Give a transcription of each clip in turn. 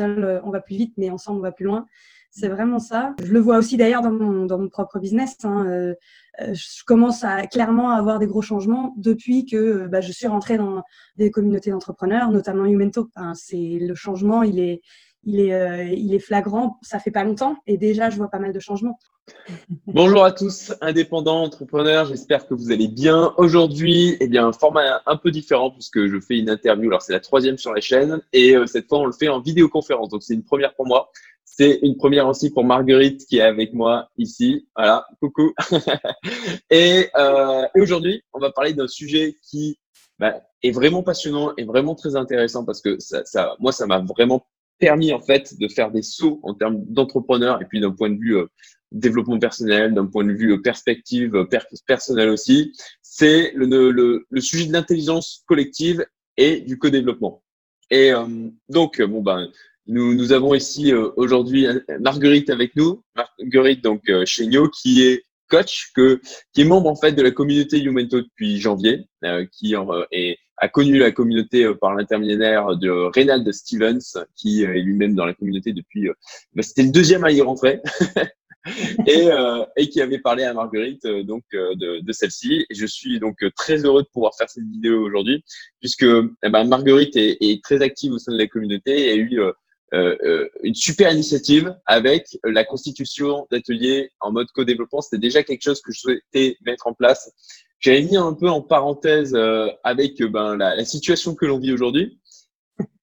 seul, on va plus vite, mais ensemble, on va plus loin. C'est vraiment ça. Je le vois aussi d'ailleurs dans mon, dans mon propre business. Hein. Euh, euh, je commence à clairement avoir des gros changements depuis que euh, bah, je suis rentrée dans des communautés d'entrepreneurs, notamment Umento. Enfin, c'est le changement, il est, il est, il est flagrant. Ça fait pas longtemps et déjà je vois pas mal de changements. Bonjour à tous, indépendants, entrepreneurs. J'espère que vous allez bien. Aujourd'hui, eh bien, un format un peu différent puisque je fais une interview. Alors, c'est la troisième sur la chaîne et cette fois, on le fait en vidéoconférence. Donc, c'est une première pour moi. C'est une première aussi pour Marguerite qui est avec moi ici. Voilà, coucou. et, euh, et aujourd'hui, on va parler d'un sujet qui bah, est vraiment passionnant et vraiment très intéressant parce que ça, ça moi, ça m'a vraiment permis en fait de faire des sauts en termes d'entrepreneur et puis d'un point de vue euh, développement personnel, d'un point de vue euh, perspective euh, personnelle aussi. C'est le, le, le, sujet de l'intelligence collective et du co-développement. Et donc, bon ben, nous, nous avons ici euh, aujourd'hui euh, Marguerite avec nous, Marguerite donc euh, Nio, qui est coach, que, qui est membre en fait de la communauté Youmento depuis janvier, qui est, a connu la communauté par l'intermédiaire de Reynald Stevens, qui est lui-même dans la communauté depuis. Bah, C'était le deuxième à y rentrer. et, et qui avait parlé à Marguerite donc de, de celle-ci. Je suis donc très heureux de pouvoir faire cette vidéo aujourd'hui, puisque eh ben, Marguerite est, est, très active au sein de la communauté et a eu euh, euh, une super initiative avec la constitution d'ateliers en mode co-développement. C'était déjà quelque chose que je souhaitais mettre en place. J'avais mis un peu en parenthèse euh, avec ben, la, la, situation que l'on vit aujourd'hui,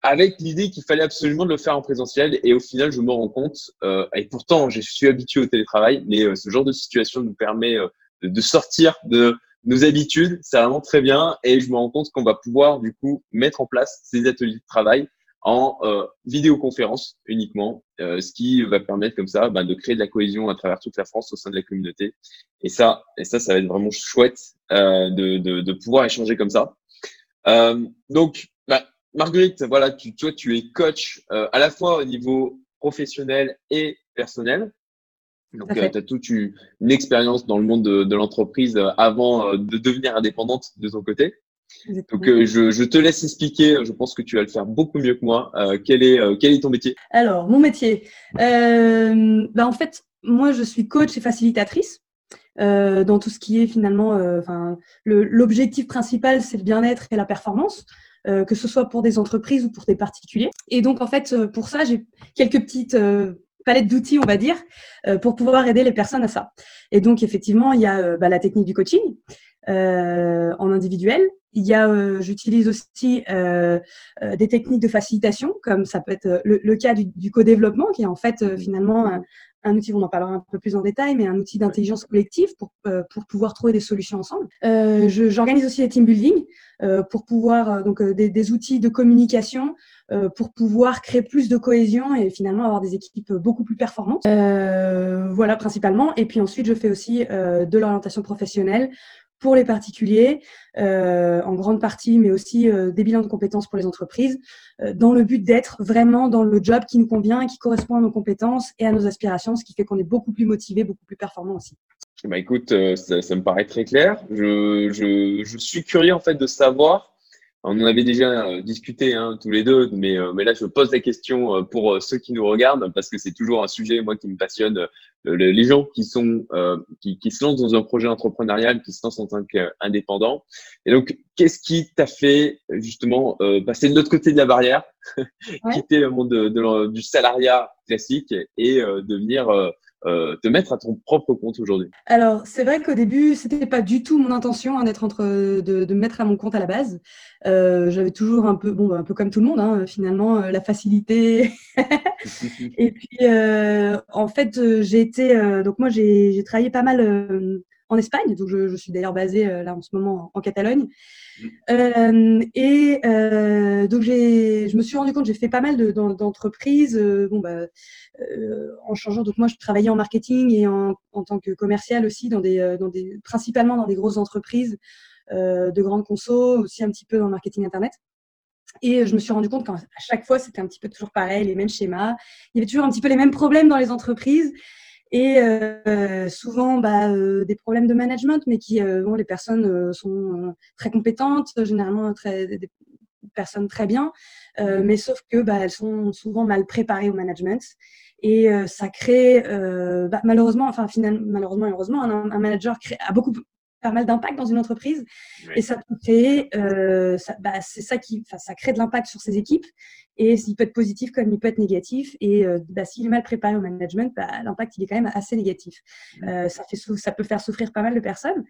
avec l'idée qu'il fallait absolument le faire en présentiel. Et au final, je me rends compte, euh, et pourtant, je suis habitué au télétravail, mais ce genre de situation nous permet de, de sortir de nos habitudes. C'est vraiment très bien. Et je me rends compte qu'on va pouvoir, du coup, mettre en place ces ateliers de travail en euh, vidéoconférence uniquement, euh, ce qui va permettre comme ça bah, de créer de la cohésion à travers toute la France au sein de la communauté. Et ça, et ça, ça va être vraiment chouette euh, de, de, de, pouvoir échanger comme ça. Euh, donc, bah, Marguerite, voilà, tu, toi, tu es coach euh, à la fois au niveau professionnel et personnel. Donc, tu as toute une, expérience dans le monde de, de l'entreprise avant de devenir indépendante de ton côté. Donc, euh, je, je, te laisse expliquer. Je pense que tu vas le faire beaucoup mieux que moi. Euh, quel, est, euh, quel est ton métier Alors, mon métier. Euh, bah, en fait, moi, je suis coach et facilitatrice. dans tout ce qui est finalement, l'objectif principal, c'est le bien-être et la performance, que ce soit pour des entreprises ou pour des particuliers. Et donc, en fait, pour ça, j'ai quelques petites palettes d'outils, on va dire, pour pouvoir aider les personnes à ça. Et donc, effectivement, il y a bah, la technique du coaching en individuel, il y a, euh, j'utilise aussi euh, euh, des techniques de facilitation, comme ça peut être le, cas du, du co-développement, qui est en fait finalement un, un, outil, on en parlera un peu plus en détail, mais un outil d'intelligence collective pour, pour pouvoir trouver des solutions ensemble. J'organise aussi des team building pour pouvoir, donc des, des, outils de communication pour pouvoir créer plus de cohésion et finalement avoir des équipes beaucoup plus performantes. voilà principalement. Et puis ensuite, je fais aussi de l'orientation professionnelle pour les particuliers, euh, en grande partie, mais aussi euh, des bilans de compétences pour les entreprises, euh, dans le but d'être vraiment dans le job qui nous convient, qui correspond à nos compétences et à nos aspirations, ce qui fait qu'on est beaucoup plus motivé, beaucoup plus performant aussi. Bah écoute, ça, me paraît très clair. Je, je, je suis curieux en fait de savoir on en avait déjà discuté hein, tous les deux, mais, mais là je pose la question pour ceux qui nous regardent parce que c'est toujours un sujet moi qui me passionne. Les gens qui sont qui, qui, se lancent dans un projet entrepreneurial, qui se lancent en tant qu'indépendant. Et donc, qu'est-ce qui t'a fait justement passer de l'autre côté de la barrière, quitter le monde de, du salariat classique et devenir euh, te mettre à ton propre compte aujourd'hui Alors, c'est vrai qu'au début, c'était pas du tout mon intention hein, d'être entre, de, de, me mettre à mon compte à la base. Euh, J'avais toujours un peu, bon, un peu comme tout le monde, hein, finalement, euh, la facilité. et puis, euh, en fait, j'ai été, euh, donc moi, j'ai travaillé pas mal en Espagne, donc je, je suis d'ailleurs basée là en ce moment en, en Catalogne. Euh, et euh, donc je me suis rendu compte, j'ai fait pas mal de, d'entreprises. Euh, bon bah, euh, en changeant. Donc moi, je travaillais en marketing et en, en tant que commercial aussi, dans des, dans des, principalement dans des grosses entreprises de grandes conso, aussi un petit peu dans le marketing internet. Et je me suis rendu compte qu'à chaque fois, c'était un petit peu toujours pareil, les mêmes schémas. Il y avait toujours un petit peu les mêmes problèmes dans les entreprises et euh, souvent bah, euh, des problèmes de management, mais qui, euh, bon, les personnes euh, sont euh, très compétentes, généralement très, des personnes très bien, mais sauf que bah, elles sont souvent mal préparées au management. Et ça crée, bah, malheureusement, enfin finalement, malheureusement et heureusement, un, un manager crée, a beaucoup pas mal d'impact dans une entreprise et ça peut créer, euh, bah, c'est ça qui, ça crée de l'impact sur ses équipes et il peut être positif comme il peut être négatif et euh, bah, s'il est mal préparé au management, bah, l'impact il est quand même assez négatif. Euh, ça fait, ça peut faire souffrir pas mal de personnes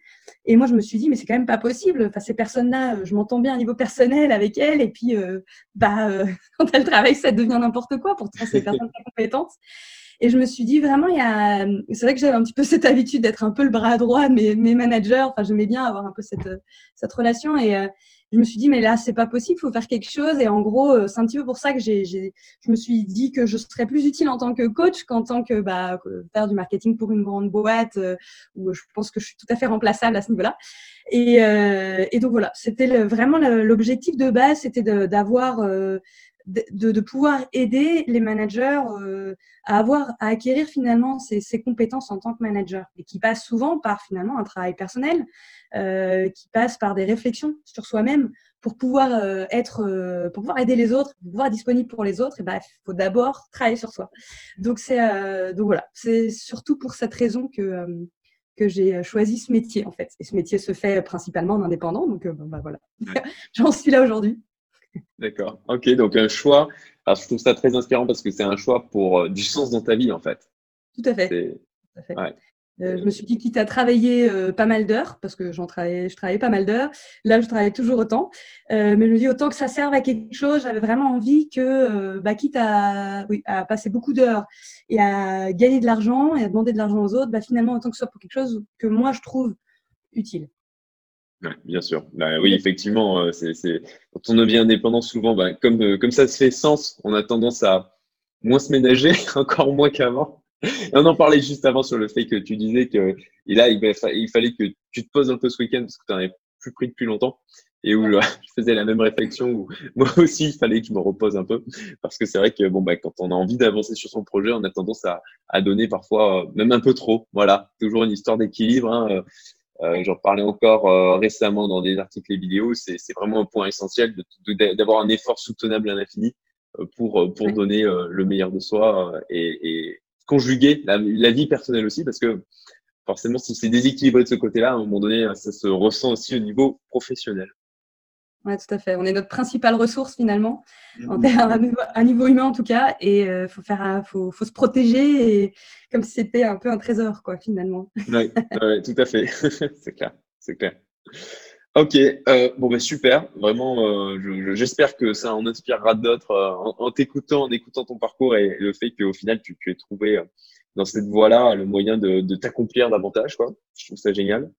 et moi je me suis dit mais c'est quand même pas possible. Enfin ces personnes-là, je m'entends bien à niveau personnel avec elles et puis bah quand elles travaillent ça devient n'importe quoi. Pourtant c'est des personnes très compétentes. Et je me suis dit vraiment, il y a, c'est vrai que j'avais un petit peu cette habitude d'être un peu le bras droit de mes, mes managers. Enfin, j'aimais bien avoir un peu cette, cette relation. Et euh, je me suis dit, mais là, c'est pas possible, il faut faire quelque chose. Et en gros, euh, c'est un petit peu pour ça que j'ai, je me suis dit que je serais plus utile en tant que coach qu'en tant que bah, faire du marketing pour une grande boîte, euh, où je pense que je suis tout à fait remplaçable à ce niveau-là. Et, euh, et donc voilà, c'était vraiment l'objectif de base, c'était d'avoir de, de, pouvoir aider les managers euh, à avoir à acquérir finalement ces, ces, compétences en tant que manager et qui passent souvent par finalement un travail personnel, euh, qui passe par des réflexions sur soi-même pour pouvoir euh, être, euh, pour pouvoir aider les autres, pour pouvoir être disponible pour les autres. Et ben, il faut d'abord travailler sur soi. Donc c'est euh, donc voilà, c'est surtout pour cette raison que que j'ai choisi ce métier en fait. Et ce métier se fait principalement en indépendant, donc bah, voilà, j'en suis là aujourd'hui. D'accord. Ok, donc un choix. Alors, je trouve ça très inspirant parce que c'est un choix pour euh, du sens dans ta vie, en fait. Tout à fait. Euh, je me suis dit, quitte à travailler euh, pas mal d'heures, parce que j'en travaillais, je travaillais pas mal d'heures, là je travaille toujours autant, mais je me dis autant que ça serve à quelque chose, j'avais vraiment envie que, bah, quitte à, oui, à passer beaucoup d'heures et à gagner de l'argent et à demander de l'argent aux autres, bah, finalement autant que ce soit pour quelque chose que moi je trouve utile. Ouais, bien sûr. Bah, oui, effectivement, euh, c'est, c'est... quand on devient indépendant, souvent, bah, comme, euh, comme ça se fait sens, on a tendance à moins se ménager, encore moins qu'avant. on en parlait juste avant sur le fait que tu disais que et là, il, il fallait que tu te poses un peu ce week-end parce que tu n'en avais plus pris depuis longtemps. Et où je faisais la même réflexion où moi aussi, il fallait que je me repose un peu. Parce que c'est vrai que bon, bah, quand on a envie d'avancer sur son projet, on a tendance à, à donner parfois euh, même un peu trop. Voilà, toujours une histoire d'équilibre. Hein. Euh, J'en parlais encore euh, récemment dans des articles et vidéos. C'est vraiment un point essentiel d'avoir un effort soutenable à l'infini euh, pour, euh, pour donner le meilleur de soi et, et conjuguer la, la, vie personnelle aussi, parce que forcément, si c'est déséquilibré de ce côté-là, à un moment donné, ça se ressent aussi au niveau professionnel. Oui, tout à fait. On est notre principale ressource finalement, mmh. à, un niveau, niveau, humain en tout cas, et il euh, faut faire, faut, faut, se protéger, et, comme si c'était un peu un trésor, quoi, finalement. Oui, ouais, tout à fait. c'est clair, c'est clair. Ok, euh, bon ben super. Vraiment, euh, j'espère que ça en inspirera d'autres en, en t'écoutant, en écoutant ton parcours et le fait qu'au final tu, tu aies trouvé dans cette voie-là le moyen de, t'accomplir davantage. Quoi. Je trouve ça génial.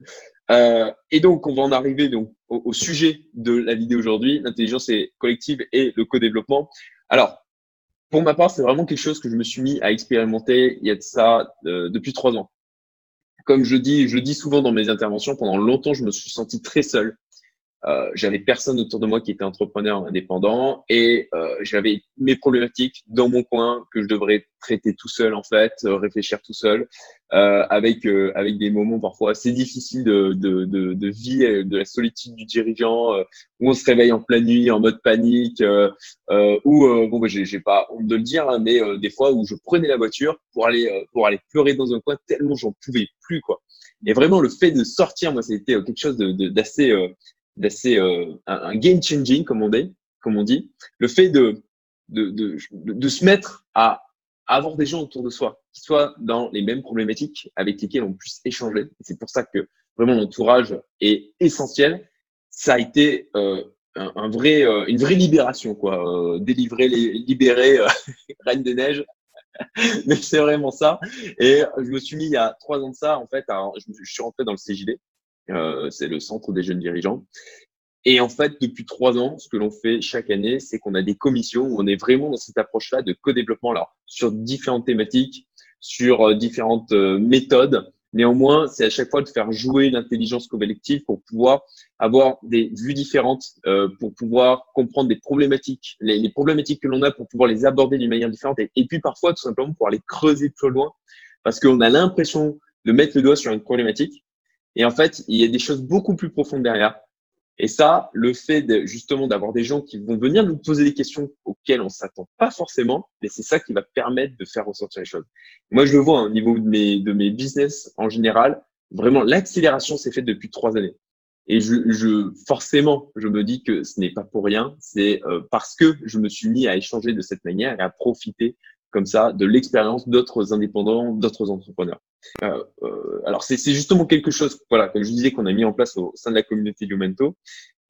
Euh, et donc, on va en arriver donc, au, sujet de la vidéo aujourd'hui, l'intelligence collective et le co-développement. Alors, pour ma part, c'est vraiment quelque chose que je me suis mis à expérimenter il y a de ça euh, depuis trois ans. Comme je dis, je dis souvent dans mes interventions, pendant longtemps, je me suis senti très seul euh, j'avais personne autour de moi qui était entrepreneur indépendant et euh, j'avais mes problématiques dans mon coin que je devrais traiter tout seul en fait, euh, réfléchir tout seul, euh, avec avec des moments parfois assez difficiles de de, de, de vie, de la solitude du dirigeant, où on se réveille en pleine nuit en mode panique, ou bon bah, j'ai pas honte de le dire, hein, mais des fois où je prenais la voiture pour aller pour aller pleurer dans un coin tellement j'en pouvais plus quoi. Et vraiment le fait de sortir, moi c'était quelque chose d'assez d'assez euh, un, game changing comme on dit, comme on dit. Le fait de de, de, de se mettre à, avoir des gens autour de soi qui soient dans les mêmes problématiques avec lesquelles on puisse échanger. C'est pour ça que vraiment l'entourage est essentiel. Ça a été euh, un, vrai, euh, une vraie libération, quoi. Euh, délivrer, les, libérer euh, Reine des Neiges. Mais c'est vraiment ça. Et je me suis mis il y a trois ans de ça, en fait, je, je suis rentré dans le CJD, euh, c'est le centre des jeunes dirigeants. Et en fait, depuis trois ans, ce que l'on fait chaque année, c'est qu'on a des commissions où on est vraiment dans cette approche-là de co-développement, alors sur différentes thématiques, sur euh, différentes euh, méthodes. Néanmoins, c'est à chaque fois de faire jouer l'intelligence collective pour pouvoir avoir des vues différentes, pour pouvoir comprendre des problématiques, les, problématiques que l'on a pour pouvoir les aborder d'une manière différente et, et, puis parfois tout simplement pour aller creuser plus loin parce qu'on a l'impression de mettre le doigt sur une problématique et en fait, il y a des choses beaucoup plus profondes derrière. Et ça, le fait de, justement d'avoir des gens qui vont venir nous poser des questions auxquelles on s'attend pas forcément, mais c'est ça qui va permettre de faire ressortir les choses. Moi, je le vois au niveau de mes, de mes business en général, vraiment l'accélération s'est faite depuis trois années. Et je, je, forcément, je me dis que ce n'est pas pour rien. C'est euh, parce que je me suis mis à échanger de cette manière et à profiter comme ça de l'expérience d'autres indépendants, d'autres entrepreneurs. Euh, euh, alors c'est justement quelque chose, voilà, comme je disais, qu'on a mis en place au sein de la communauté Lumento.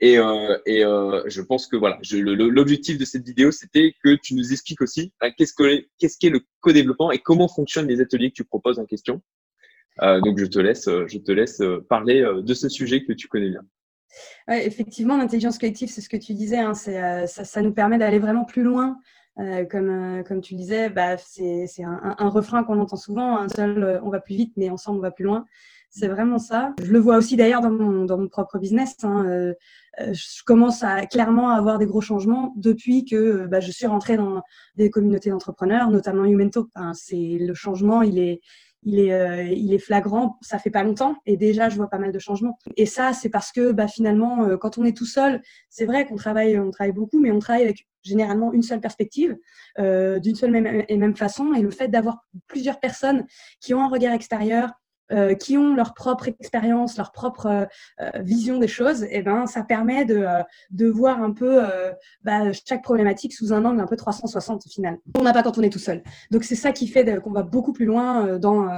Et, euh, et je pense que voilà, l'objectif de cette vidéo, c'était que tu nous expliques aussi hein, qu'est-ce qu'est-ce qu'est le co-développement et comment fonctionnent les ateliers que tu proposes en question. Donc je te laisse, je te laisse parler de ce sujet que tu connais bien. Ouais, effectivement, l'intelligence collective, c'est ce que tu disais, hein, ça, ça, nous permet d'aller vraiment plus loin euh, comme, euh, comme tu disais, bah, c'est un, un, refrain qu'on entend souvent, un seul euh, on va plus vite, mais ensemble on va plus loin. C'est vraiment ça. Je le vois aussi d'ailleurs dans mon, dans mon propre business. Hein. je commence à clairement avoir des gros changements depuis que bah, je suis rentrée dans des communautés d'entrepreneurs, notamment Umento. Enfin, c'est le changement, il est, il est, euh, il est flagrant. Ça fait pas longtemps et déjà je vois pas mal de changements. Et ça, c'est parce que bah, finalement, euh, quand on est tout seul, c'est vrai qu'on travaille, on travaille beaucoup, mais on travaille avec généralement une seule perspective, euh, d'une seule et même façon. Et le fait d'avoir plusieurs personnes qui ont un regard extérieur, euh, qui ont leur propre expérience, leur propre euh, euh, vision des choses, et eh ben ça permet de, de voir un peu bah, chaque problématique sous un angle un peu 360 au final. On n'a pas quand on est tout seul. Donc c'est ça qui fait qu'on va beaucoup plus loin dans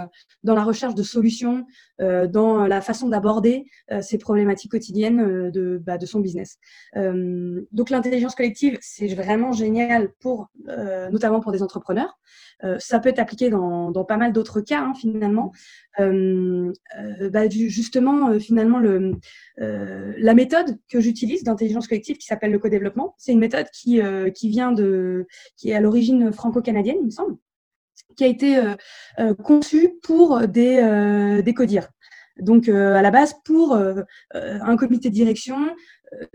dans la recherche de solutions, dans la façon d'aborder ces problématiques quotidiennes de bah, de son business. donc l'intelligence collective c'est vraiment génial pour notamment pour des entrepreneurs. ça peut être appliqué dans, pas mal d'autres cas hein, finalement. Euh, euh, bah, justement, euh, finalement, le, la méthode que j'utilise d'intelligence collective qui s'appelle le co-développement, c'est une méthode qui, qui vient de, qui est à l'origine franco-canadienne, il me semble, qui a été conçue pour des, des codires. Donc, à la base, pour un comité de direction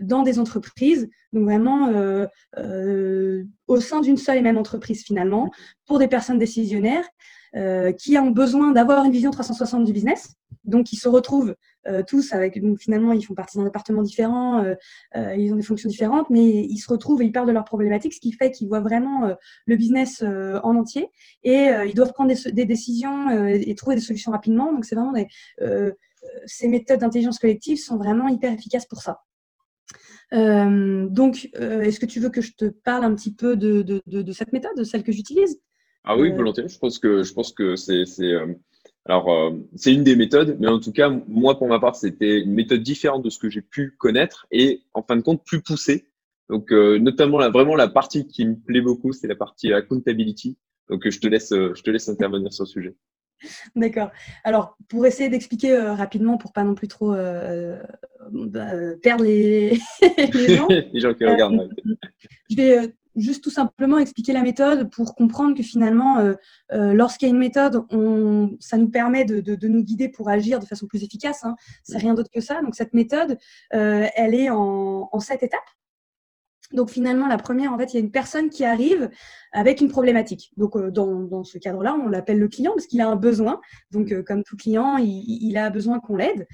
dans des entreprises, donc vraiment au sein d'une seule et même entreprise finalement, pour des personnes décisionnaires euh, qui ont besoin d'avoir une vision 360 du business. Donc, ils se retrouvent euh, tous avec, donc, finalement, ils font partie d'un département différent, euh, ils ont des fonctions différentes, mais ils se retrouvent et ils parlent de leurs problématiques, ce qui fait qu'ils voient vraiment le business en entier et ils doivent prendre des, décisions et trouver des solutions rapidement. Donc, c'est vraiment ces méthodes d'intelligence collective sont vraiment hyper efficaces pour ça. donc, est-ce que tu veux que je te parle un petit peu de, de, de, de cette méthode, de celle que j'utilise? Ah oui, volontiers. Je pense que je pense que c'est c'est euh, alors euh, c'est une des méthodes, mais en tout cas moi pour ma part c'était une méthode différente de ce que j'ai pu connaître et en fin de compte plus poussée. Donc euh, notamment là vraiment la partie qui me plaît beaucoup c'est la partie accountability. Donc je te laisse je te laisse intervenir sur le sujet. D'accord. Alors, pour essayer d'expliquer rapidement, pour pas non plus trop bah, perdre les, les gens, les gens qui regardent. je vais juste tout simplement expliquer la méthode pour comprendre que finalement, euh, euh, lorsqu'il y a une méthode, on, ça nous permet de, de, de, nous guider pour agir de façon plus efficace. Hein. C'est rien d'autre que ça. Donc cette méthode, euh, elle est en, en sept étapes. Donc finalement, la première, en fait, il y a une personne qui arrive avec une problématique. Donc euh, dans, ce cadre-là, on l'appelle le client parce qu'il a un besoin. Donc euh, comme tout client, il, a besoin qu'on l'aide.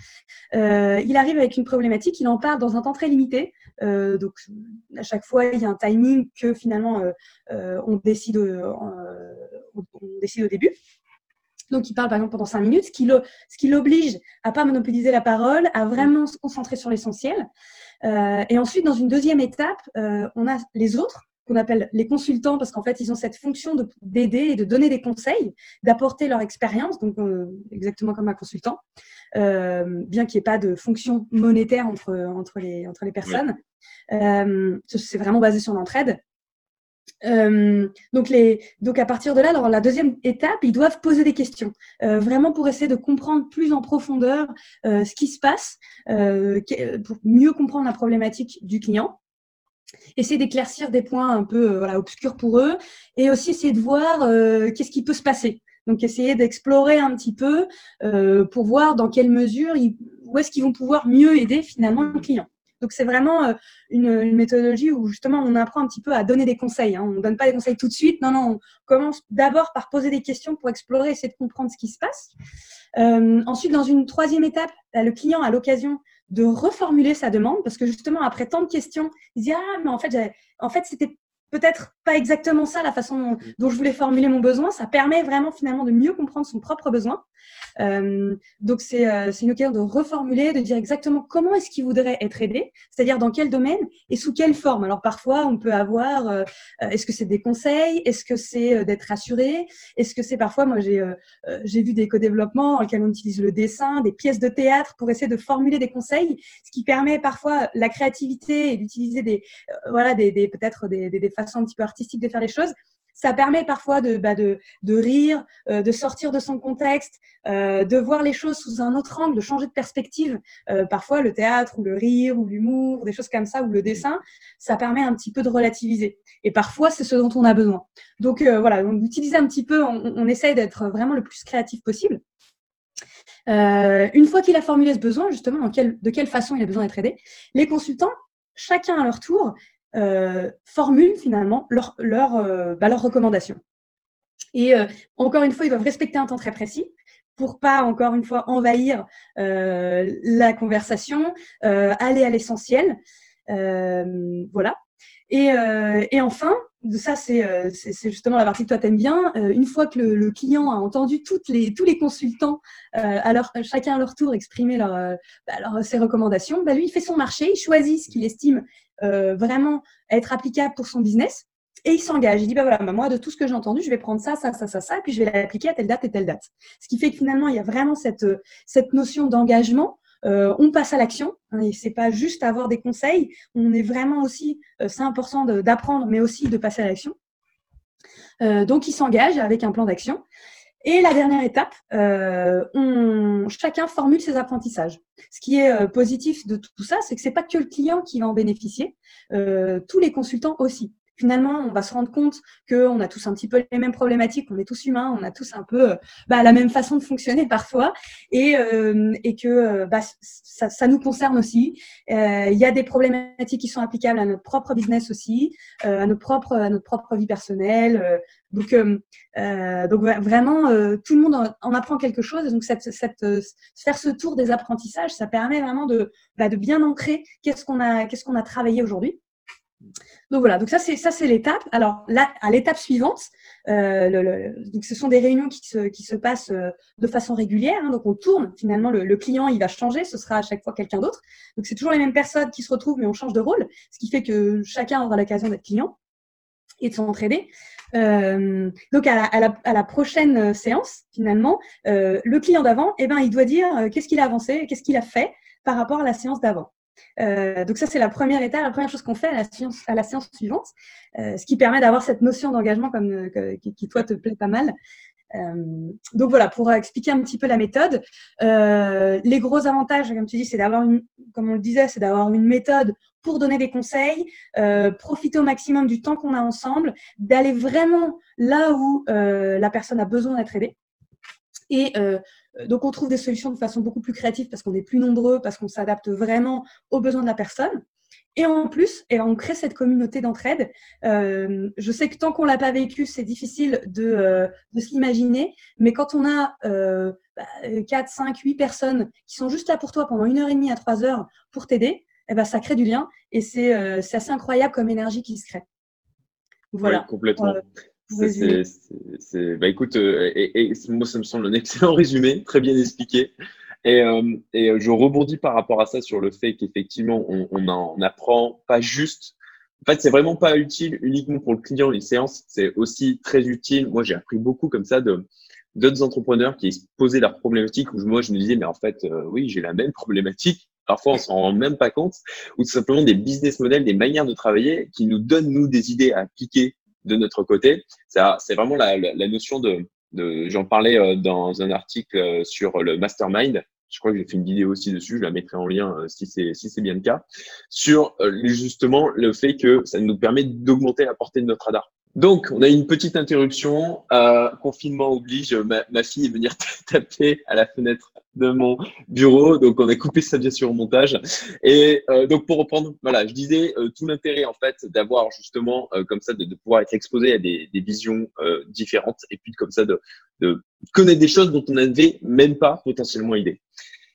Euh, il arrive avec une problématique, il en parle dans un temps très limité. Donc à chaque fois, il y a un timing que finalement on décide, on décide au début. Donc, il parle par exemple pendant cinq minutes, ce qui l'oblige à pas monopoliser la parole, à vraiment se concentrer sur l'essentiel. Euh, et ensuite, dans une deuxième étape, euh, on a les autres qu'on appelle les consultants parce qu'en fait, ils ont cette fonction d'aider et de donner des conseils, d'apporter leur expérience, donc euh, exactement comme un consultant, bien qu'il n'y ait pas de fonction monétaire entre, entre, les, entre les personnes. c'est vraiment basé sur l'entraide. Euh, donc, les, donc à partir de là, dans la deuxième étape, ils doivent poser des questions, euh, vraiment pour essayer de comprendre plus en profondeur euh, ce qui se passe, euh, pour mieux comprendre la problématique du client, essayer d'éclaircir des points un peu euh, voilà, obscurs pour eux, et aussi essayer de voir qu'est-ce qui peut se passer. Donc essayer d'explorer un petit peu pour voir dans quelle mesure, ils, où est-ce qu'ils vont pouvoir mieux aider finalement le client. Donc c'est vraiment euh, une, méthodologie où justement on apprend un petit peu à donner des conseils. Hein. On ne donne pas des conseils tout de suite. Non, non, on commence d'abord par poser des questions pour explorer, essayer de comprendre ce qui se passe. Euh, ensuite, dans une troisième étape, le client a l'occasion de reformuler sa demande parce que justement après tant de questions, il dit ah mais en fait c'était peut-être pas exactement ça la façon dont je voulais formuler mon besoin. Ça permet vraiment finalement de mieux comprendre son propre besoin. Euh, donc c'est euh, une occasion de reformuler, de dire exactement comment est-ce qu'il voudrait être aidé, c'est-à-dire dans quel domaine et sous quelle forme. Alors parfois on peut avoir, euh, est-ce que c'est des conseils, est-ce que c'est d'être rassuré, est-ce que c'est parfois, moi j'ai j'ai vu des co-développements dans lesquels on utilise le dessin, des pièces de théâtre pour essayer de formuler des conseils, ce qui permet parfois la créativité et d'utiliser des voilà des, des peut-être des, des façons un petit peu artistiques de faire les choses ça permet parfois de, bah, rire, euh, de sortir de son contexte, euh, de voir les choses sous un autre angle, de changer de perspective. Euh, parfois, le théâtre ou le rire ou l'humour, des choses comme ça, ou le dessin, ça permet un petit peu de relativiser. Et parfois, c'est ce dont on a besoin. Donc voilà, donc utiliser un petit peu, on, on essaye d'être vraiment le plus créatif possible. une fois qu'il a formulé ce besoin, justement, de quelle façon il a besoin d'être aidé, les consultants, chacun à leur tour, formulent finalement leurs leur, euh, bah, recommandations. Et euh, encore une fois, ils doivent respecter un temps très précis pour pas, encore une fois, envahir la conversation, aller à l'essentiel. voilà. Et, et, enfin, ça c'est justement la partie que toi t'aimes bien. une fois que le, client a entendu les, tous les consultants, alors chacun à leur tour exprimer leur, bah, ses recommandations, bah, lui il fait son marché, il choisit ce qu'il estime euh, vraiment être applicable pour son business. Et il s'engage. Il dit, bah voilà, bah moi, de tout ce que j'ai entendu, je vais prendre ça, ça, ça, ça, ça, et puis je vais l'appliquer à telle date et telle date. Ce qui fait que finalement, il y a vraiment cette, cette notion d'engagement. Euh, on passe à l'action. Hein, et c'est pas juste avoir des conseils. On est vraiment aussi, euh, c'est important d'apprendre, mais aussi de passer à l'action. donc, il s'engage avec un plan d'action. Et la dernière étape, euh, chacun formule ses apprentissages. Ce qui est euh, positif de tout ça, c'est que c'est pas que le client qui va en bénéficier, euh, tous les consultants aussi finalement, on va se rendre compte qu'on a tous un petit peu les mêmes problématiques, on est tous humains, on a tous un peu bah, la même façon de fonctionner parfois, et, euh, et que euh, bah, ça, ça, nous concerne aussi. Euh, il y a des problématiques qui sont applicables à notre propre business aussi, à notre propre à notre propre vie personnelle. donc, donc vraiment, tout le monde en, apprend quelque chose. Donc, cette, cette, faire ce tour des apprentissages, ça permet vraiment de, bah, de bien ancrer qu'est-ce qu'on a qu'est-ce qu'on a travaillé aujourd'hui. Donc voilà, donc ça c'est ça c'est l'étape. Alors là, à l'étape suivante, euh, donc ce sont des réunions qui se, qui se passent euh, de façon régulière. Hein. donc on tourne. Finalement, le, client il va changer. Ce sera à chaque fois quelqu'un d'autre. Donc c'est toujours les mêmes personnes qui se retrouvent, mais on change de rôle, ce qui fait que chacun aura l'occasion d'être client et de s'entraider. Euh, donc à la, prochaine séance, finalement, le client d'avant, eh ben, il doit dire qu'est-ce qu'il a avancé, qu'est-ce qu'il a fait par rapport à la séance d'avant. Euh, donc ça, c'est la première étape, la première chose qu'on fait à la, séance, suivante, euh, ce qui permet d'avoir cette notion d'engagement euh, qui, toi te plaît pas mal. donc voilà, pour expliquer un petit peu la méthode, les gros avantages, comme tu dis, c'est d'avoir une, comme on le disait, c'est d'avoir une méthode pour donner des conseils, profiter au maximum du temps qu'on a ensemble, d'aller vraiment là où la personne a besoin d'être aidée. Et euh, donc, on trouve des solutions de façon beaucoup plus créative parce qu'on est plus nombreux, parce qu'on s'adapte vraiment aux besoins de la personne. Et en plus, et on crée cette communauté d'entraide. Euh, je sais que tant qu'on l'a pas vécu, c'est difficile de, euh, de s'imaginer. Mais quand on a euh, 4, 5, 8 personnes qui sont juste là pour toi pendant une heure et demie à trois heures pour t'aider, eh ben, ça crée du lien. Et c'est assez incroyable comme énergie qui se crée. Voilà. complètement. C'est, bah écoute, euh, et, moi ça me semble un excellent résumé, très bien expliqué. Et, euh, et je rebondis par rapport à ça sur le fait qu'effectivement on, on, en apprend pas juste. En fait, c'est vraiment pas utile uniquement pour le client les séances, c'est aussi très utile. Moi, j'ai appris beaucoup comme ça de d'autres entrepreneurs qui posaient leurs problématiques où moi je me disais mais en fait euh, oui j'ai la même problématique parfois on s'en rend même pas compte ou tout simplement des business models des manières de travailler qui nous donnent nous des idées à appliquer de notre côté. C'est vraiment la, notion de, de j'en parlais euh, dans un article euh, sur le mastermind. Je crois que j'ai fait une vidéo aussi dessus, je la mettrai en lien euh, si c'est si c'est bien le cas, sur justement le fait que ça nous permet d'augmenter la portée de notre radar. Donc, on a une petite interruption. Euh, confinement oblige, ma, ma, fille est venir taper à la fenêtre de mon bureau. Donc, on a coupé ça bien sûr au montage. Et euh, donc, pour reprendre, voilà, je disais euh, tout l'intérêt en fait d'avoir justement euh, comme ça de, de, pouvoir être exposé à des, des visions euh, différentes et puis comme ça de, de, connaître des choses dont on n'avait même pas potentiellement idée.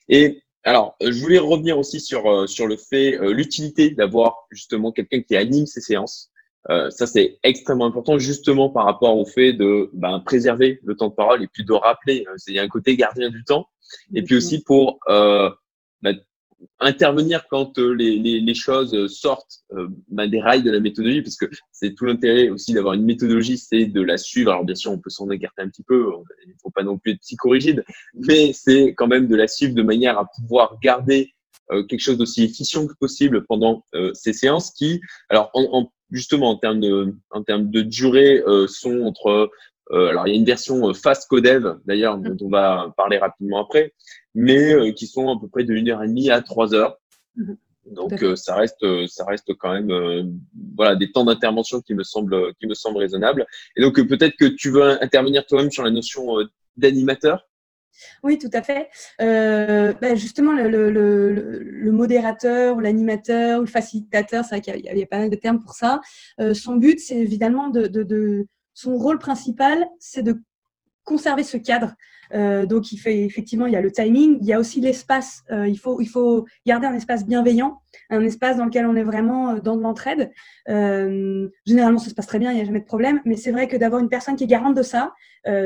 Et alors, je voulais revenir aussi sur, sur le fait, l'utilité d'avoir justement quelqu'un qui anime ces séances. Euh, ça, c'est extrêmement important justement par rapport au fait de ben, préserver le temps de parole et puis de rappeler. Euh, il y a un côté gardien du temps. Et puis aussi pour euh, ben, intervenir quand les, les, les, choses sortent ben, des rails de la méthodologie, parce que c'est tout l'intérêt aussi d'avoir une méthodologie, c'est de la suivre. Alors bien sûr, on peut s'en écarter un petit peu, il ne faut pas non plus être psychorigide, mais c'est quand même de la suivre de manière à pouvoir garder quelque chose d'aussi efficient que possible pendant ces séances qui, alors en, en justement en termes de, en termes de durée, euh, sont entre euh, alors il y a une version euh, fast codev d'ailleurs dont on va parler rapidement après, mais qui sont à peu près de 1 heure et demie à 3 heures. Mhm. Donc ça reste ça reste quand même voilà des temps d'intervention qui me semblent qui me semblent raisonnables. Et donc peut-être que tu veux intervenir toi-même sur la notion d'animateur? Oui, tout à fait. Euh, ben, justement, le, modérateur ou l'animateur ou le facilitateur, c'est vrai qu'il y, a pas mal de termes pour ça. Euh, son but, c'est évidemment de, son rôle principal, c'est de conserver ce cadre. Euh, donc, il fait effectivement, il y a le timing, il y a aussi l'espace. il faut, il faut garder un espace bienveillant, un espace dans lequel on est vraiment dans de l'entraide. généralement, ça se passe très bien, il n'y a jamais de problème. Mais c'est vrai que d'avoir une personne qui est garante de ça,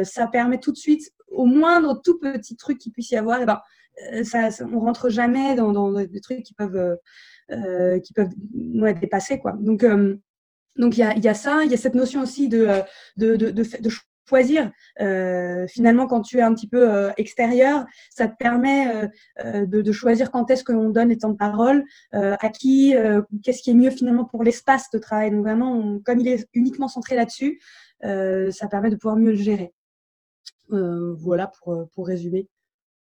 ça permet tout de suite au moindre tout petit truc qu'il puisse y avoir, eh ben, euh, ça, on rentre jamais dans, des trucs qui peuvent, euh, euh, qui peuvent dépasser. Quoi. Donc, donc il y a, y a, ça, il y a cette notion aussi de, de, de, de, choisir. finalement, quand tu es un petit peu extérieur, ça te permet de, choisir quand est-ce que l'on donne les temps de parole, à qui, qu'est-ce qui est mieux finalement pour l'espace de travail. Donc vraiment, comme il est uniquement centré là-dessus, ça permet de pouvoir mieux le gérer. Euh, voilà pour, euh, pour résumer.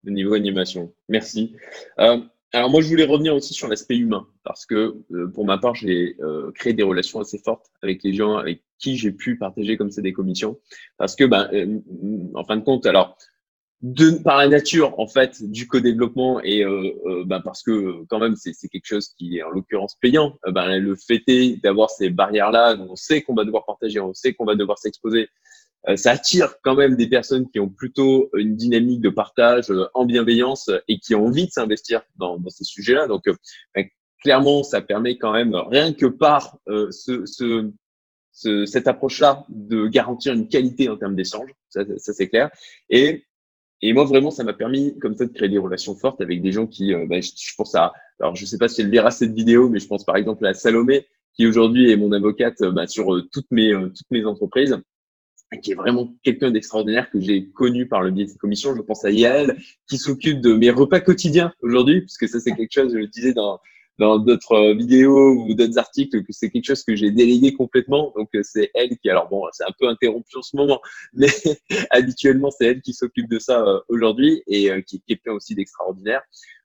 Le niveau animation. Merci. Euh, alors moi, je voulais revenir aussi sur l'aspect humain, parce que pour ma part, j'ai créé des relations assez fortes avec les gens avec qui j'ai pu partager comme ça des commissions, parce que, ben, en fin de compte, alors, de, par la nature, en fait, du co-développement et ben, parce que quand même, c'est quelque chose qui est en l'occurrence payant, ben, le fait d'avoir ces barrières-là, on sait qu'on va devoir partager, on sait qu'on va devoir s'exposer, ça attire quand même des personnes qui ont plutôt une dynamique de partage euh, en bienveillance et qui ont envie de s'investir dans, dans, ces sujets-là. Donc, euh, ben, clairement, ça permet quand même, rien que par ce, ce, ce, cette approche-là, de garantir une qualité en termes d'échange. Ça, ça c'est clair. Et, et moi, vraiment, ça m'a permis, comme ça, de créer des relations fortes avec des gens qui, ben, je, pense à, alors je sais pas si elle verra cette vidéo, mais je pense par exemple à Salomé, qui aujourd'hui est mon avocate ben, sur toutes mes, toutes mes entreprises qui est vraiment quelqu'un d'extraordinaire que j'ai connu par le biais de cette commission. Je pense à Yael, qui s'occupe de mes repas quotidiens aujourd'hui, puisque ça, c'est quelque chose, je le disais dans dans d'autres vidéos ou d'autres articles que c'est quelque chose que j'ai délégué complètement. Donc c'est elle qui, alors bon, c'est un peu interrompu en ce moment, mais habituellement c'est elle qui s'occupe de ça euh, aujourd'hui et euh, qui est quelqu'un aussi d'extraordinaire.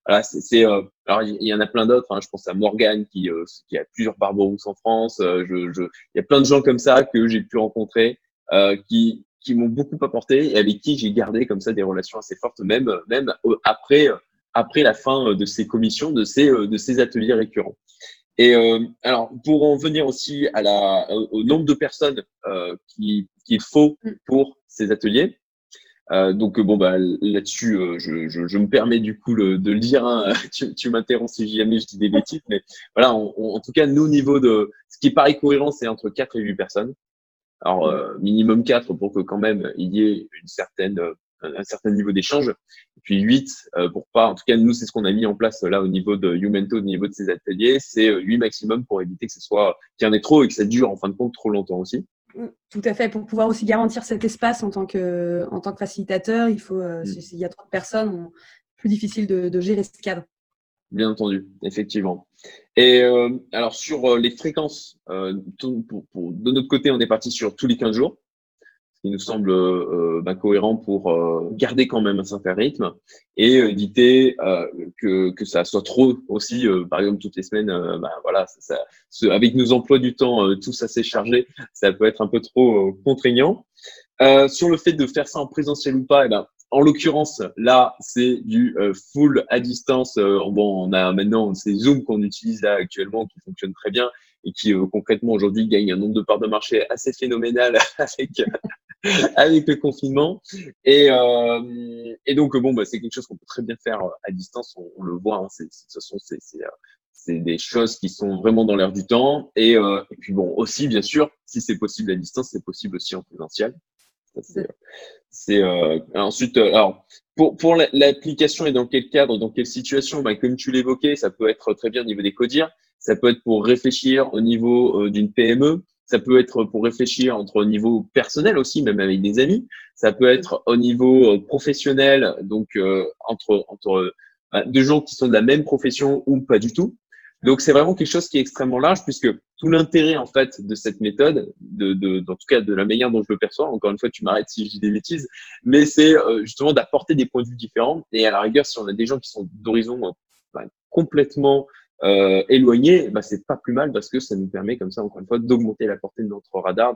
Voilà, c'est, euh, alors il y, en a plein d'autres. Hein. Je pense à Morgane qui, qui a plusieurs Barbarousse en France. je, je, il y a plein de gens comme ça que j'ai pu rencontrer euh, qui, qui m'ont beaucoup apporté et avec qui j'ai gardé comme ça des relations assez fortes, même, même après, après la fin de ces commissions, de ces, de ces ateliers récurrents. Et euh, alors, pour en venir aussi à la, au nombre de personnes euh, qu'il faut pour ces ateliers, euh, donc bon bah là-dessus, euh, je, je, je, me permets du coup le, de le dire. Hein, tu, tu m'interromps si jamais je dis des bêtises, mais voilà, en tout cas, nous au niveau de ce qui paraît cohérent, c'est entre 4 et 8 personnes. Alors, euh, minimum 4 pour que quand même il y ait une certaine, euh, un certain niveau d'échange. Et puis 8 euh, pour pas, en tout cas, nous, c'est ce qu'on a mis en place là au niveau de Umento, au niveau de ces ateliers. C'est 8 maximum pour éviter que ce soit, qu'il y en ait trop et que ça dure en fin de compte trop longtemps aussi. Mm, tout à fait. Pour pouvoir aussi garantir cet espace en tant que, en tant que facilitateur, il faut, mm. s'il y a trop de personnes, plus difficile de, de gérer ce cadre. Bien entendu, effectivement. Et euh, alors sur euh, les fréquences, euh, pour, pour, de notre côté, on est parti sur tous les 15 jours, ce qui nous semble euh, bah, cohérent pour garder quand même un certain rythme et éviter que, que ça soit trop aussi, par exemple toutes les semaines, bah, voilà, ça, ça, avec nos emplois du temps tous assez chargés, ça peut être un peu trop contraignant. sur le fait de faire ça en présentiel ou pas, eh ben, en l'occurrence, là, c'est du euh, full à distance. Euh, bon, on a maintenant ces Zoom qu'on utilise là actuellement qui fonctionnent très bien et qui euh, concrètement aujourd'hui gagnent un nombre de parts de marché assez phénoménal avec avec le confinement. Et, euh, et donc, bon, bah, c'est quelque chose qu'on peut très bien faire à distance. On, le voit. Hein, c'est, de toute façon, c'est, c'est, c'est des choses qui sont vraiment dans l'air du temps. Et, euh, et, puis, bon, aussi, bien sûr, si c'est possible à distance, c'est possible aussi en présentiel. C'est euh, ensuite, euh, alors pour, pour l'application et dans quel cadre, dans quelle situation, bah, comme tu l'évoquais, ça peut être très bien au niveau des codires, ça peut être pour réfléchir au niveau euh, d'une PME, ça peut être pour réfléchir entre au niveau personnel aussi, même avec des amis, ça peut être au niveau professionnel, donc entre entre bah, deux gens qui sont de la même profession ou pas du tout. Donc c'est vraiment quelque chose qui est extrêmement large puisque tout l'intérêt en fait de cette méthode, de, de, en tout cas de la manière dont je le perçois, encore une fois tu m'arrêtes si je dis des bêtises, mais c'est euh, justement d'apporter des points de vue différents et à la rigueur si on a des gens qui sont d'horizons euh, bah, complètement euh, éloignés, bah, c'est pas plus mal parce que ça nous permet comme ça encore une fois d'augmenter la portée de notre radar,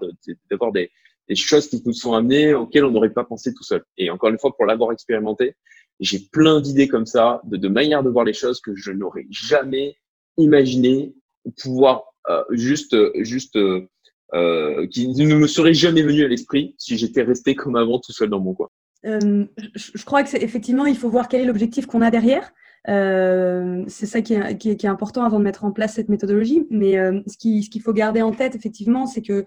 d'avoir des, des choses qui nous sont amenées auxquelles on n'aurait pas pensé tout seul. Et encore une fois pour l'avoir expérimenté, j'ai plein d'idées comme ça, de, de manières de voir les choses que je n'aurais jamais imaginer pouvoir euh, juste, juste, euh, euh, qui ne me serait jamais venu à l'esprit si j'étais resté comme avant tout seul dans mon coin. Je, crois que c'est effectivement, il faut voir quel est l'objectif qu'on a derrière. C'est ça qui est, qui, est, qui important avant de mettre en place cette méthodologie. Mais ce qu'il ce qu'il faut garder en tête, effectivement, c'est que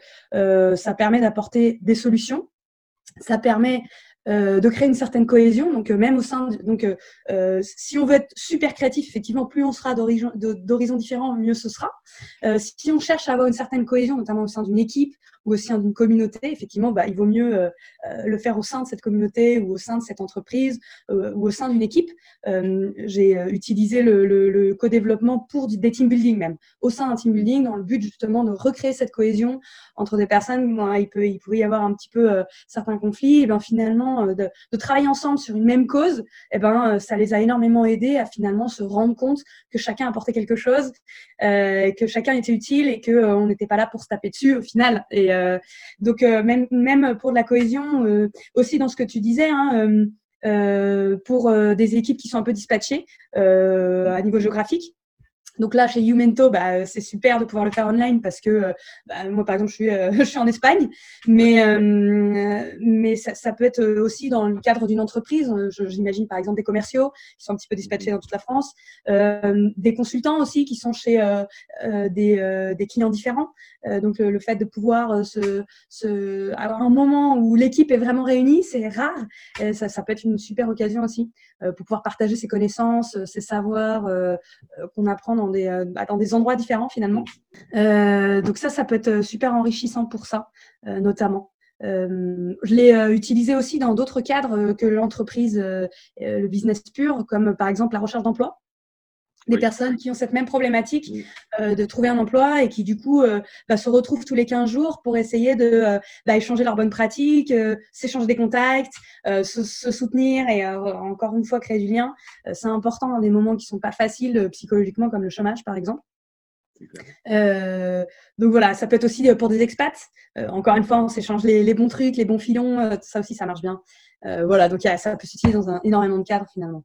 ça permet d'apporter des solutions. Ça permet euh, de créer une certaine cohésion. Donc, euh, même au sein, donc, euh, si on veut être super créatif, effectivement, plus on sera d'horizons différents, mieux ce sera. si on cherche à avoir une certaine cohésion, notamment au sein d'une équipe ou au sein d'une communauté, effectivement, bah, il vaut mieux le faire au sein de cette communauté ou au sein de cette entreprise ou au sein d'une équipe. J'ai utilisé le, co-développement pour des team building même, au sein d'un team building, dans le but justement de recréer cette cohésion entre des personnes. Bon, il, peut, il pouvait y avoir un petit peu certains conflits, et ben finalement euh, de, travailler ensemble sur une même cause, eh ben, euh, ça les a énormément aidés à finalement se rendre compte que chacun apportait quelque chose, euh, que chacun était utile et que on n'était pas là pour se taper dessus au final. Et donc même même pour de la cohésion, aussi dans ce que tu disais. Hein, pour des équipes qui sont un peu dispatchées à niveau géographique. Donc là, chez Umento, bah, c'est super de pouvoir le faire online parce que euh, bah, moi, par exemple, je suis, euh, je suis en Espagne, mais, euh, mais ça, ça, peut être aussi dans le cadre d'une entreprise. J'imagine par exemple des commerciaux qui sont un petit peu dispatchés dans toute la France, des consultants aussi qui sont chez des, des, clients différents. donc le fait de pouvoir se, se, avoir un moment où l'équipe est vraiment réunie, c'est rare. ça, ça, peut être une super occasion aussi pour pouvoir partager ses connaissances, ses savoirs qu'on apprend dans euh, bah, dans des endroits différents finalement. Euh, donc ça, ça peut être super enrichissant pour ça, euh, notamment. Euh, je l'ai euh, utilisé aussi dans d'autres cadres que l'entreprise, le business pur, comme par exemple la recherche d'emploi des personnes qui ont cette même problématique euh, de trouver un emploi et qui du coup euh, bah, se retrouvent tous les 15 jours pour essayer de euh, bah, échanger leurs bonnes pratiques, s'échanger des contacts, se, se, soutenir et encore une fois créer du lien. c'est important dans des moments qui sont pas faciles psychologiquement comme le chômage par exemple. donc voilà, ça peut être aussi pour des expats. encore une fois, on s'échange les, les, bons trucs, les bons filons, ça aussi ça marche bien. voilà, donc ça peut s'utiliser dans un, énormément de cadres finalement.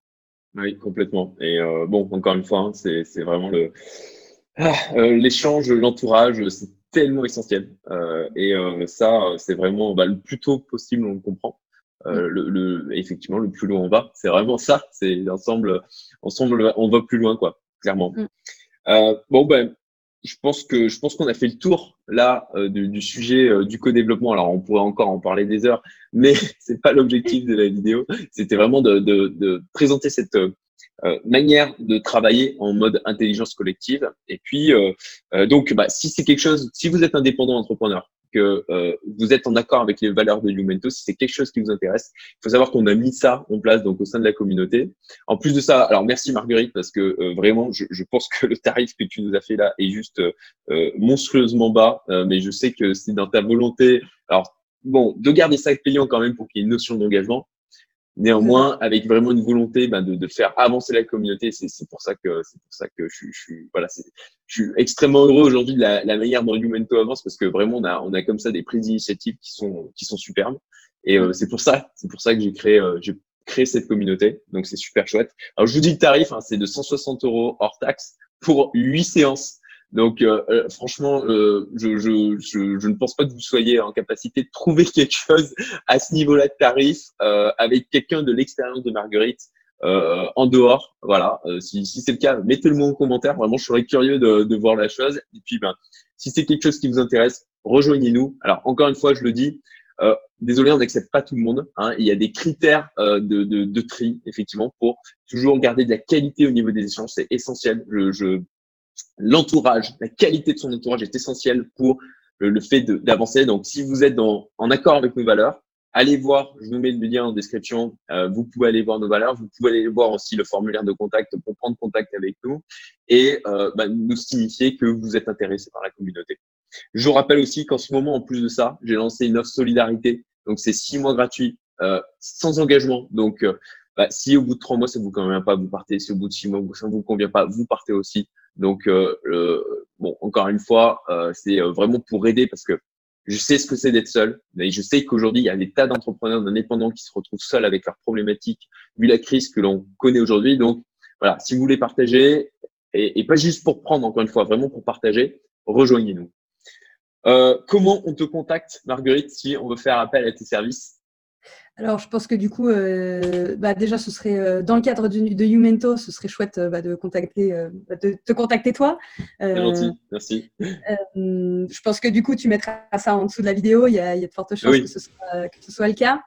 Oui, complètement. Et euh, bon, encore une fois, hein, c'est, c'est vraiment le ah, euh, l'échange, l'entourage, c'est tellement essentiel. Euh, et euh, ça, c'est vraiment bah, le plus tôt possible, on le comprend. Euh, le, le, effectivement, le plus loin on va, c'est vraiment ça. C'est ensemble, ensemble, on va plus loin, quoi, clairement. Mm. Euh, bon, ben, je pense que je pense qu'on a fait le tour là euh, du, sujet euh, du co-développement. Alors on pourrait encore en parler des heures, mais c'est pas l'objectif de la vidéo. C'était vraiment de, de, de, présenter cette euh, manière de travailler en mode intelligence collective. Et puis euh, donc, bah, si c'est quelque chose, si vous êtes indépendant entrepreneur, que euh, vous êtes en accord avec les valeurs de Lumento, si c'est quelque chose qui vous intéresse. Il faut savoir qu'on a mis ça en place donc au sein de la communauté. En plus de ça, alors merci Marguerite parce que euh, vraiment, je, je, pense que le tarif que tu nous as fait là est juste euh, monstrueusement bas, euh, mais je sais que c'est dans ta volonté. Alors bon, de garder ça payant quand même pour qu'il y ait une notion d'engagement. Néanmoins, avec vraiment une volonté ben, de, de, faire avancer la communauté, c'est pour ça que c'est pour ça que je, je suis voilà, je suis extrêmement heureux aujourd'hui de la, la, manière dont Humento avance parce que vraiment on a on a comme ça des prises d'initiative qui sont qui sont superbes. Et euh, c'est pour ça c'est pour ça que j'ai créé euh, j'ai créé cette communauté. Donc c'est super chouette. Alors je vous dis le tarif, hein, c'est de 160 euros hors taxe pour huit séances Donc, euh, euh, franchement, euh, je, je, je, je, ne pense pas que vous soyez en capacité de trouver quelque chose à ce niveau-là de tarif avec quelqu'un de l'expérience de Marguerite en dehors. Voilà, si, si c'est le cas, mettez-le-moi en commentaire. Vraiment, je serais curieux de, de voir la chose. Et puis, ben, si c'est quelque chose qui vous intéresse, rejoignez-nous. Alors, encore une fois, je le dis, euh, désolé, on n'accepte pas tout le monde. Hein. Il y a des critères euh, de, de, de, tri, effectivement, pour toujours garder de la qualité au niveau des échanges. C'est essentiel. Je, je L'entourage, la qualité de son entourage est essentielle pour le, le fait d'avancer. Donc, si vous êtes en accord avec nos valeurs, allez voir, je vous mets le lien en description, euh, vous pouvez aller voir nos valeurs, vous pouvez aller voir aussi le formulaire de contact pour prendre contact avec nous et euh, bah, nous signifier que vous êtes intéressé par la communauté. Je vous rappelle aussi qu'en ce moment, en plus de ça, j'ai lancé une offre solidarité. Donc, c'est six mois gratuits, euh, sans engagement. Donc, bah, si au bout de trois mois, ça vous convient pas, vous partez. Si au bout de six mois, ça ne vous convient pas, vous partez aussi. Donc, euh, bon, encore une fois, euh, c'est vraiment pour aider parce que je sais ce que c'est d'être seul. Mais je sais qu'aujourd'hui, il y a des tas d'entrepreneurs, d'indépendants qui se retrouvent seuls avec leurs problématiques, vu la crise que l'on connaît aujourd'hui. Donc, voilà, si vous voulez partager, et, et, pas juste pour prendre, encore une fois, vraiment pour partager, rejoignez-nous. Euh, comment on te contacte, Marguerite, si on veut faire appel à tes services? Alors, je pense que du coup, euh, bah déjà, ce serait euh, dans le cadre de, de Umento, ce serait chouette euh, bah, de contacter, bah, de te contacter toi. gentil, merci. je pense que du coup, tu mettras ça en dessous de la vidéo. Il y a, il y a de fortes chances que, ce soit, que, ce soit, le cas.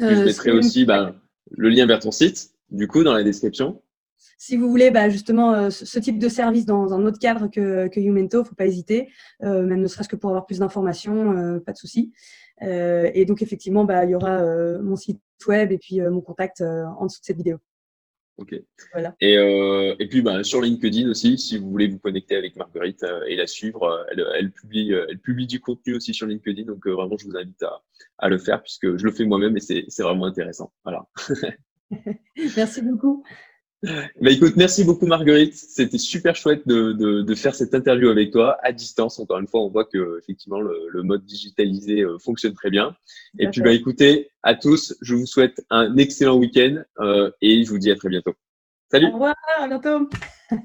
je mettrai aussi bah, le lien vers ton site, du coup, dans la description si vous voulez justement ce type de service dans un autre cadre que, que Umento, faut pas hésiter, même ne serait-ce que pour avoir plus d'informations, pas de souci. Et donc effectivement, bah, il y aura mon site web et puis mon contact en dessous de cette vidéo. Ok. Voilà. Et, et puis bah, sur LinkedIn aussi, si vous voulez vous connecter avec Marguerite et la suivre, elle, elle, publie, elle publie du contenu aussi sur LinkedIn. Donc vraiment, je vous invite à, à le faire puisque je le fais moi-même et c'est vraiment intéressant. Voilà. Merci beaucoup. Bah écoute, merci beaucoup Marguerite. C'était super chouette de, de, de, faire cette interview avec toi à distance. Encore une fois, on voit que effectivement le, le mode digitalisé euh, fonctionne très bien. Et puis bah écoutez, à tous, je vous souhaite un excellent week-end euh, et je vous dis à très bientôt. Salut. Au revoir, à bientôt.